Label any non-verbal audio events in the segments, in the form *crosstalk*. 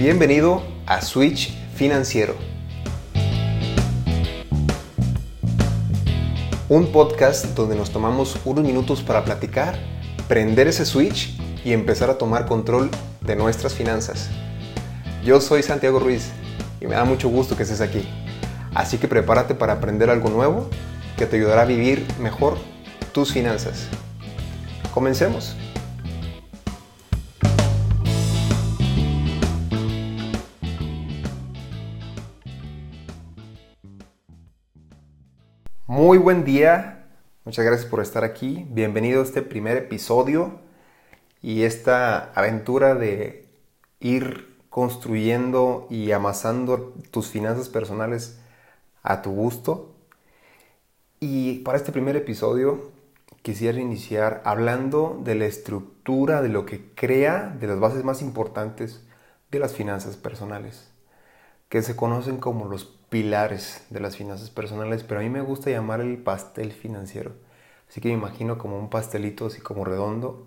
Bienvenido a Switch Financiero. Un podcast donde nos tomamos unos minutos para platicar, prender ese switch y empezar a tomar control de nuestras finanzas. Yo soy Santiago Ruiz y me da mucho gusto que estés aquí. Así que prepárate para aprender algo nuevo que te ayudará a vivir mejor tus finanzas. Comencemos. Muy buen día, muchas gracias por estar aquí. Bienvenido a este primer episodio y esta aventura de ir construyendo y amasando tus finanzas personales a tu gusto. Y para este primer episodio quisiera iniciar hablando de la estructura, de lo que crea, de las bases más importantes de las finanzas personales, que se conocen como los pilares de las finanzas personales, pero a mí me gusta llamar el pastel financiero. Así que me imagino como un pastelito así como redondo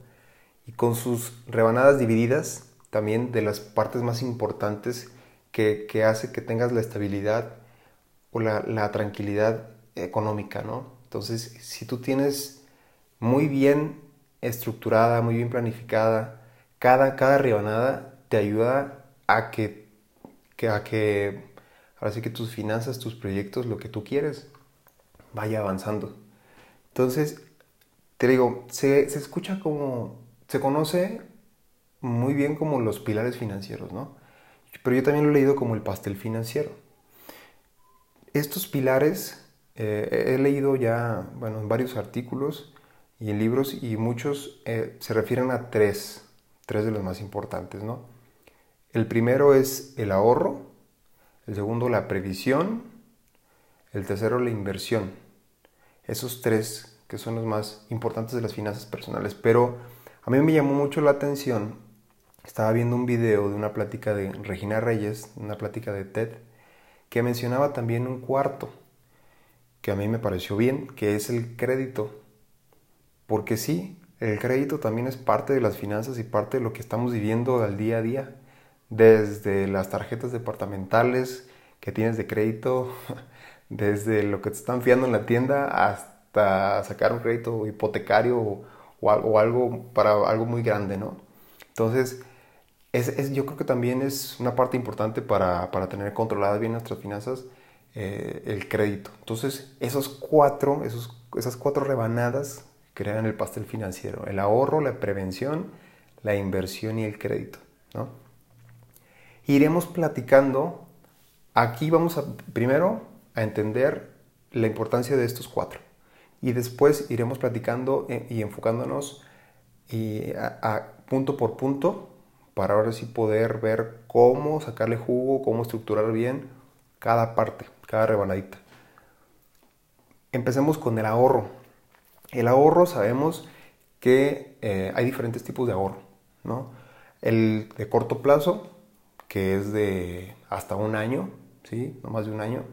y con sus rebanadas divididas también de las partes más importantes que, hace que tengas la estabilidad o la, tranquilidad económica, ¿no? Entonces, si tú tienes muy bien estructurada, muy bien planificada, cada, cada rebanada te ayuda a que, que, a que Ahora sí que tus finanzas, tus proyectos, lo que tú quieres, vaya avanzando. Entonces, te digo, se, escucha como, se conoce muy bien como los pilares financieros, ¿no? Pero yo también lo he leído como el pastel financiero. Estos pilares eh, he leído ya, bueno, en varios artículos y en libros y muchos eh, se refieren a tres, tres de los más importantes, ¿no? El primero es el ahorro, el segundo la previsión, el tercero la inversión. Esos tres que son los más importantes de las finanzas personales. Pero a mí me llamó mucho la atención, estaba viendo un video de una plática de Regina Reyes, una plática de TED, que mencionaba también un cuarto, que a mí me pareció bien, que es el crédito. Porque sí, el crédito también es parte de las finanzas y parte de lo que estamos viviendo al día a día desde las tarjetas departamentales que tienes de crédito, *laughs* desde lo que te están fiando en la tienda hasta sacar un crédito hipotecario o, algo para algo muy grande, ¿no? Entonces, es, yo creo que también es una parte importante para, tener controladas bien nuestras finanzas, eh, el crédito. Entonces, esos cuatro, esos, esas cuatro rebanadas crean el pastel financiero, el ahorro, la prevención, la inversión y el crédito, ¿no? Iremos platicando. Aquí vamos a primero a entender la importancia de estos cuatro y después iremos platicando eh, y enfocándonos y punto por punto para ahora sí poder ver cómo sacarle jugo, cómo estructurar bien cada parte, cada rebanadita. Empecemos con el ahorro. El ahorro sabemos que eh, hay diferentes tipos de ahorro, ¿no? El de corto plazo, que es de hasta un año, ¿sí? No más de un año.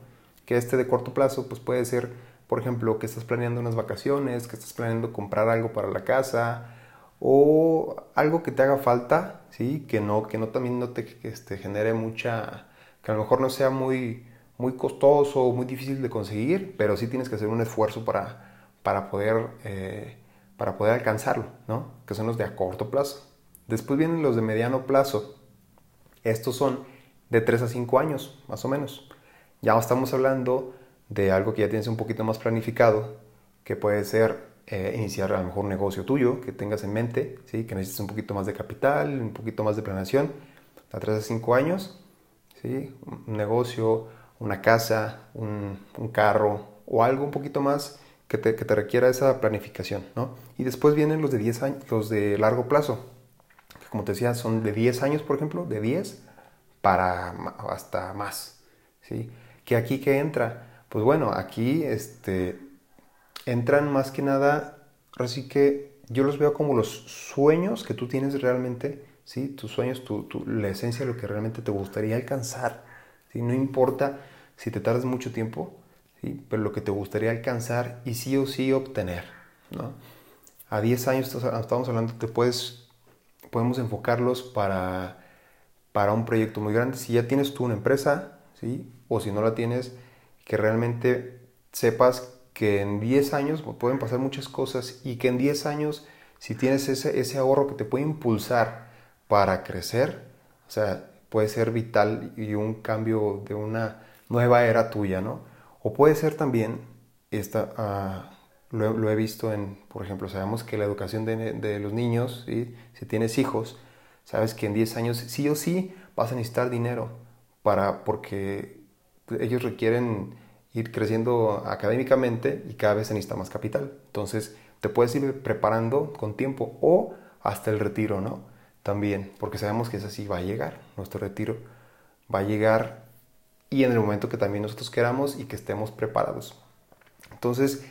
Que este de corto plazo, pues puede ser, por ejemplo, que estás planeando unas vacaciones, que estás planeando comprar algo para la casa o algo que te haga falta, ¿sí? Que no, que no también no te este, genere mucha, que a lo mejor no sea muy, muy costoso o muy difícil de conseguir, pero sí tienes que hacer un esfuerzo para, para, poder, eh, para poder alcanzarlo, ¿no? Que son los de a corto plazo. Después vienen los de mediano plazo, estos son de 3 a 5 años, más o menos. Ya estamos hablando de algo que ya tienes un poquito más planificado, que puede ser eh, iniciar a lo mejor un negocio tuyo que tengas en mente, ¿sí? que necesites un poquito más de capital, un poquito más de planeación, a 3 a 5 años, ¿sí? un negocio, una casa, un, carro o algo un poquito más que te, que te, requiera esa planificación. ¿no? Y después vienen los de 10 años, los de largo plazo, como te decía, son de 10 años, por ejemplo, de 10 para hasta más. ¿sí? ¿Que aquí que entra? Pues bueno, aquí este, entran más que nada, así que yo los veo como los sueños que tú tienes realmente, ¿sí? tus sueños, tu, la esencia de lo que realmente te gustaría alcanzar. ¿sí? No importa si te tardas mucho tiempo, ¿sí? pero lo que te gustaría alcanzar y sí o sí obtener. ¿no? A 10 años estamos hablando, te puedes podemos enfocarlos para, para un proyecto muy grande. Si ya tienes tú una empresa, ¿sí? O si no la tienes, que realmente sepas que en 10 años pueden pasar muchas cosas y que en 10 años, si tienes ese, ese ahorro que te puede impulsar para crecer, o sea, puede ser vital y un cambio de una nueva era tuya, ¿no? O puede ser también, esta, ah, lo, he visto en, por ejemplo, sabemos que la educación de, los niños, si tienes hijos, sabes que en 10 años sí o sí vas a necesitar dinero para, porque ellos requieren ir creciendo académicamente y cada vez se necesita más capital. Entonces, te puedes ir preparando con tiempo o hasta el retiro, ¿no? También, porque sabemos que es así, va a llegar, nuestro retiro va a llegar y en el momento que también nosotros queramos y que estemos preparados. Entonces,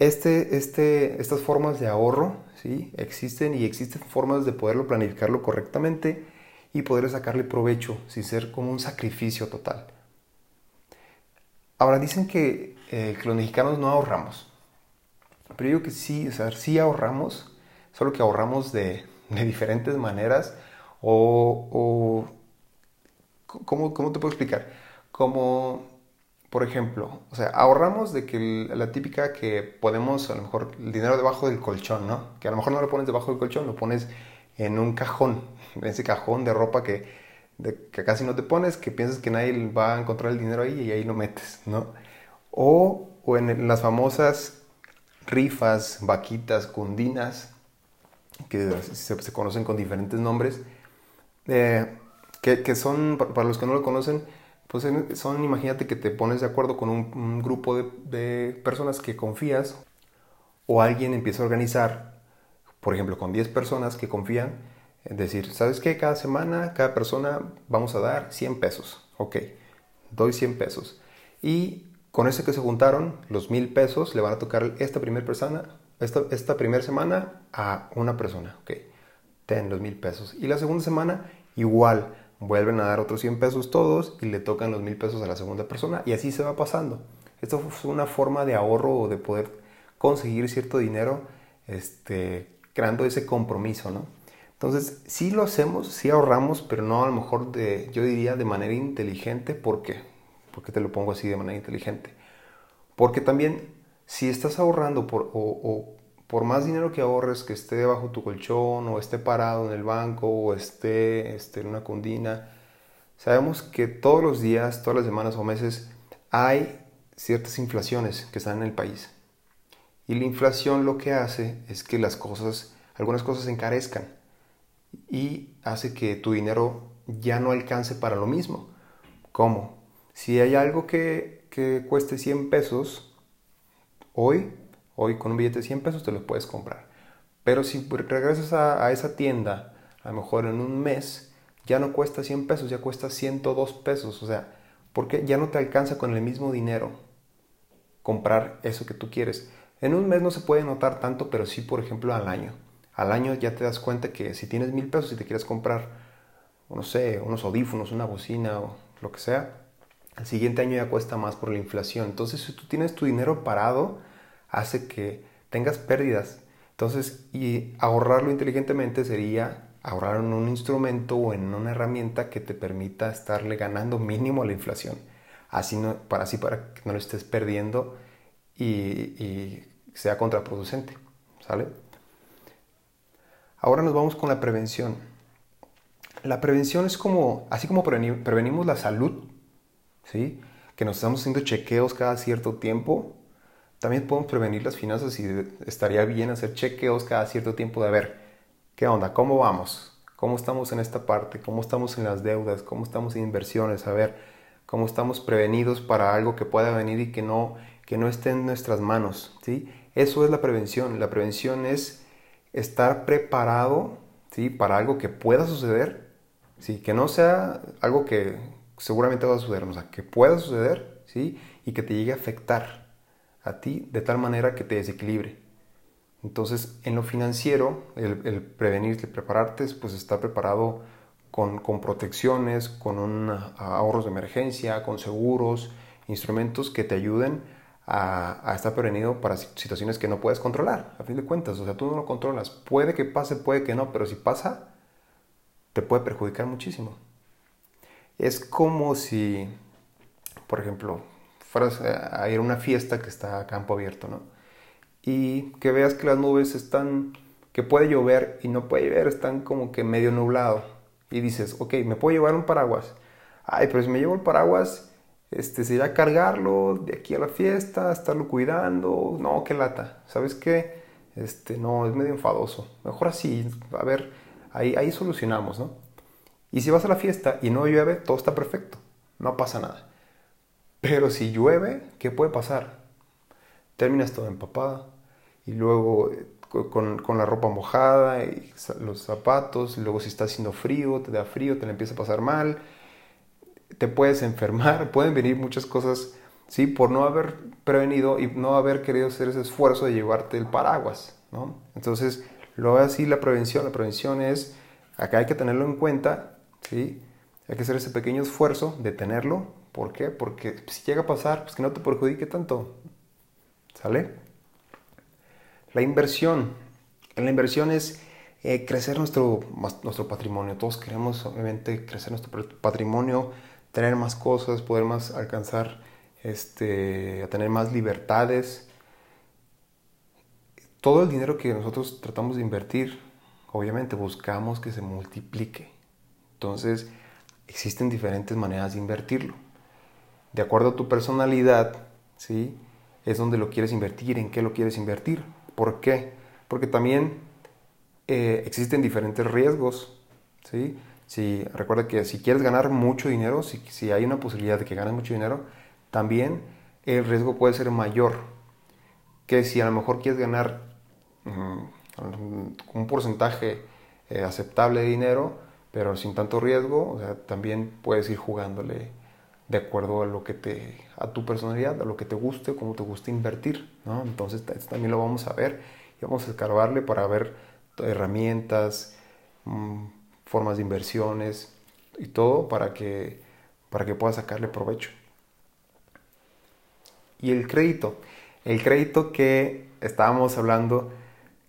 este, este, estas formas de ahorro ¿sí? existen y existen formas de poderlo planificarlo correctamente y poder sacarle provecho sin ser como un sacrificio total. Ahora dicen que, eh, los mexicanos no ahorramos, pero yo que sí, o sea, sí ahorramos, solo que ahorramos de, diferentes maneras o, o ¿cómo, ¿cómo, te puedo explicar? Como por ejemplo, o sea, ahorramos de que la típica que ponemos a lo mejor el dinero debajo del colchón, ¿no? Que a lo mejor no lo pones debajo del colchón, lo pones en un cajón, *laughs* en ese cajón de ropa que, que casi no te pones, que piensas que nadie va a encontrar el dinero ahí y ahí lo metes, ¿no? O, o en las famosas rifas, vaquitas, cundinas, que se, conocen con diferentes nombres, eh, que, que son, para los que no lo conocen, pues son, imagínate que te pones de acuerdo con un, grupo de, personas que confías o alguien empieza a organizar, por ejemplo, con 10 personas que confían, es decir, ¿sabes qué? Cada semana, cada persona vamos a dar 100 pesos. Ok, doy 100 pesos. Y con ese que se juntaron, los 1000 pesos le van a tocar esta primera persona, esta, esta primera semana a una persona. Ok, ten los 1000 pesos. Y la segunda semana, igual vuelven a dar otros 100 pesos todos y le tocan los 1000 pesos a la segunda persona y así se va pasando. Esto fue una forma de ahorro o de poder conseguir cierto dinero este, creando ese compromiso, ¿no? Entonces, sí lo hacemos, sí ahorramos, pero no a lo mejor de, yo diría de manera inteligente. ¿Por qué? ¿Por qué te lo pongo así de manera inteligente? Porque también si estás ahorrando por, o por más dinero que ahorres, que esté debajo tu colchón o esté parado en el banco o esté, esté en una cundina, sabemos que todos los días, todas las semanas o meses hay ciertas inflaciones que están en el país. Y la inflación lo que hace es que las cosas, algunas cosas se encarezcan y hace que tu dinero ya no alcance para lo mismo. ¿Cómo? Si hay algo que, que cueste 100 pesos hoy, Hoy con un billete de 100 pesos te lo puedes comprar. Pero si regresas a, esa tienda, a lo mejor en un mes, ya no cuesta 100 pesos, ya cuesta 102 pesos. O sea, porque ya no te alcanza con el mismo dinero comprar eso que tú quieres. En un mes no se puede notar tanto, pero sí, por ejemplo, al año. Al año ya te das cuenta que si tienes mil pesos y te quieres comprar, no sé, unos audífonos, una bocina o lo que sea, el siguiente año ya cuesta más por la inflación. Entonces, si tú tienes tu dinero parado, hace que tengas pérdidas. Entonces, y ahorrarlo inteligentemente sería ahorrar en un instrumento o en una herramienta que te permita estarle ganando mínimo a la inflación. Así no, para así para que no lo estés perdiendo y, sea contraproducente. ¿Sale? Ahora nos vamos con la prevención. La prevención es como, así como prevenimos la salud, ¿sí? que nos estamos haciendo chequeos cada cierto tiempo, también podemos prevenir las finanzas y estaría bien hacer chequeos cada cierto tiempo de ver qué onda, cómo vamos, cómo estamos en esta parte, cómo estamos en las deudas, cómo estamos en inversiones, a ver cómo estamos prevenidos para algo que pueda venir y que no, que no esté en nuestras manos. ¿sí? Eso es la prevención. La prevención es estar preparado ¿sí? para algo que pueda suceder, ¿sí? que no sea algo que seguramente va a suceder, o sea, que pueda suceder ¿sí? y que te llegue a afectar a ti de tal manera que te desequilibre. Entonces, en lo financiero, el, el prevenir, el prepararte, pues estar preparado con, protecciones, con un, ahorros de emergencia, con seguros, instrumentos que te ayuden a, estar prevenido para situaciones que no puedes controlar, a fin de cuentas. O sea, tú no lo controlas. Puede que pase, puede que no, pero si pasa, te puede perjudicar muchísimo. Es como si, por ejemplo, fueras a ir a una fiesta que está a campo abierto, ¿no? Y que veas que las nubes están, que puede llover y no puede llover, están como que medio nublado. Y dices, ok, me puedo llevar un paraguas. Ay, pero si me llevo el paraguas, este, sería cargarlo de aquí a la fiesta, estarlo cuidando. No, qué lata. ¿Sabes qué? Este, no, es medio enfadoso. Mejor así, a ver, ahí, ahí solucionamos, ¿no? Y si vas a la fiesta y no llueve, todo está perfecto. No pasa nada. Pero si llueve, ¿qué puede pasar? Terminas todo empapado y luego eh, con, con, la ropa mojada y los zapatos, y luego si está haciendo frío, te da frío, te le empieza a pasar mal, te puedes enfermar, *laughs* pueden venir muchas cosas, ¿sí? Por no haber prevenido y no haber querido hacer ese esfuerzo de llevarte el paraguas, ¿no? Entonces, lo así la prevención, la prevención es, acá hay que tenerlo en cuenta, ¿sí? Hay que hacer ese pequeño esfuerzo de tenerlo, ¿por qué? Porque si llega a pasar, pues que no te perjudique tanto, ¿sale? La inversión, la inversión es eh, crecer nuestro, nuestro patrimonio, todos queremos obviamente crecer nuestro patrimonio, tener más cosas, poder más alcanzar, este, a tener más libertades. Todo el dinero que nosotros tratamos de invertir, obviamente buscamos que se multiplique. Entonces, existen diferentes maneras de invertirlo. De acuerdo a tu personalidad, ¿sí? Es donde lo quieres invertir, en qué lo quieres invertir. ¿Por qué? Porque también eh, existen diferentes riesgos, ¿sí? Si, recuerda que si quieres ganar mucho dinero, si, si hay una posibilidad de que ganes mucho dinero, también el riesgo puede ser mayor que si a lo mejor quieres ganar un porcentaje eh, aceptable de dinero, pero sin tanto riesgo, o sea, también puedes ir jugándole de acuerdo a lo que te, a tu personalidad, a lo que te guste, cómo te guste invertir, ¿no? Entonces también lo vamos a ver y vamos a escarbarle para ver herramientas, mm, formas de inversiones y todo para que, para que puedas sacarle provecho. Y el crédito, el crédito que estábamos hablando,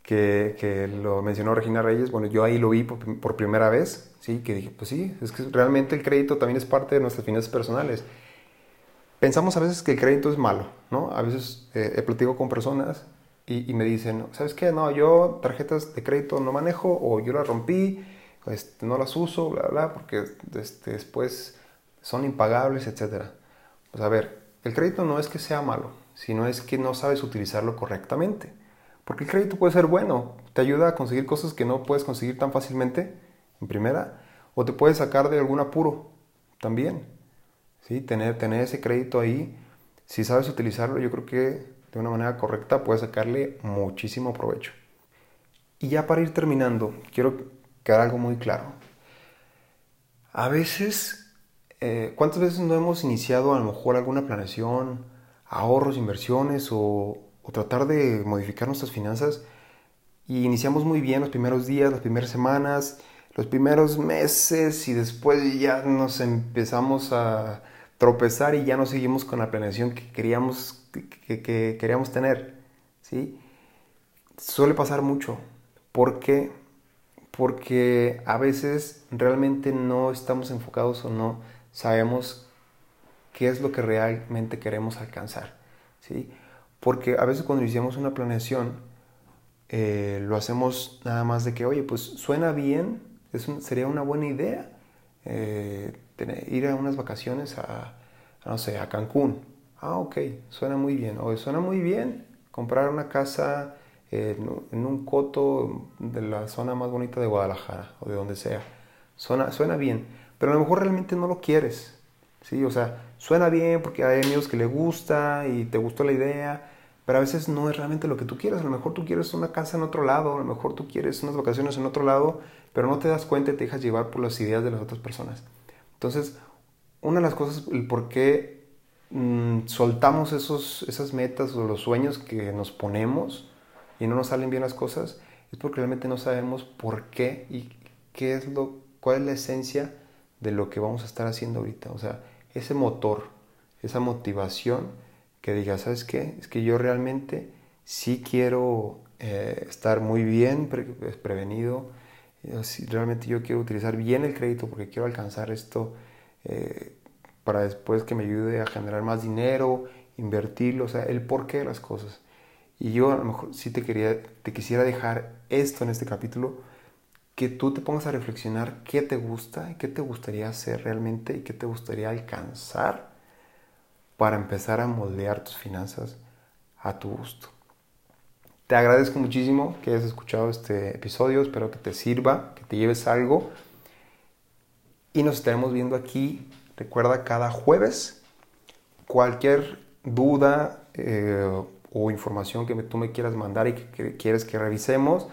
que, lo mencionó Regina Reyes, bueno, yo ahí lo vi por, primera vez, sí, que dije, pues sí, es que realmente el crédito también es parte de nuestras finanzas personales. Pensamos a veces que el crédito es malo, ¿no? A veces eh, he platicado con personas y, y, me dicen, ¿sabes qué? No, yo tarjetas de crédito no manejo o yo las rompí este, no las uso, bla, bla, porque este, después son impagables, etc. Pues a ver, el crédito no es que sea malo, sino es que no sabes utilizarlo correctamente. Porque el crédito puede ser bueno, te ayuda a conseguir cosas que no puedes conseguir tan fácilmente, en primera, o te puede sacar de algún apuro, también. ¿Sí? Tener, tener ese crédito ahí, si sabes utilizarlo, yo creo que de una manera correcta puedes sacarle muchísimo provecho. Y ya para ir terminando, quiero queda algo muy claro. A veces, eh, ¿cuántas veces no hemos iniciado a lo mejor alguna planeación, ahorros, inversiones o, tratar de modificar nuestras finanzas? Y iniciamos muy bien los primeros días, las primeras semanas, los primeros meses y después ya nos empezamos a tropezar y ya no seguimos con la planeación que queríamos, que, que queríamos tener. ¿sí? Suele pasar mucho. porque porque a veces realmente no estamos enfocados o no sabemos qué es lo que realmente queremos alcanzar. ¿sí? Porque a veces cuando iniciamos una planeación, eh, lo hacemos nada más de que, oye, pues suena bien, es sería una buena idea eh, ir a unas vacaciones a, no sé, a Cancún. Ah, ok, suena muy bien. O suena muy bien comprar una casa en, un coto de la zona más bonita de Guadalajara o de donde sea. Suena, suena bien, pero a lo mejor realmente no lo quieres. ¿sí? O sea, suena bien porque hay amigos que le gusta y te gustó la idea, pero a veces no es realmente lo que tú quieres. A lo mejor tú quieres una casa en otro lado, a lo mejor tú quieres unas vacaciones en otro lado, pero no te das cuenta y te dejas llevar por las ideas de las otras personas. Entonces, una de las cosas, el por qué mm, soltamos esos, esas metas o los sueños que nos ponemos, y no nos salen bien las cosas, es porque realmente no sabemos por qué y qué es lo, cuál es la esencia de lo que vamos a estar haciendo ahorita. O sea, ese motor, esa motivación que diga, ¿sabes qué? Es que yo realmente sí quiero eh, estar muy bien prevenido, realmente yo quiero utilizar bien el crédito porque quiero alcanzar esto, eh, para después que me ayude a generar más dinero, invertirlo, o sea, el porqué de las cosas. Y yo a lo mejor sí te, quería, te quisiera dejar esto en este capítulo, que tú te pongas a reflexionar qué te gusta qué te gustaría hacer realmente y qué te gustaría alcanzar para empezar a moldear tus finanzas a tu gusto. Te agradezco muchísimo que hayas escuchado este episodio, espero que te sirva, que te lleves algo y nos estaremos viendo aquí, recuerda, cada jueves. Cualquier duda eh, o información que tú me quieras mandar y que, quieres que revisemos,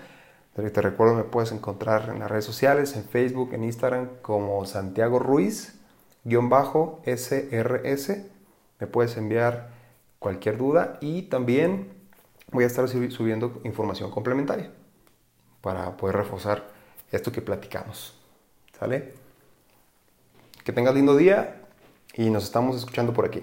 te recuerdo me puedes encontrar en las redes sociales, en Facebook, en Instagram como Santiago Ruiz, guion bajo SRS. Me puedes enviar cualquier duda y también voy a estar subiendo información complementaria para poder reforzar esto que platicamos. ¿Sale? Que tengas lindo día y nos estamos escuchando por aquí.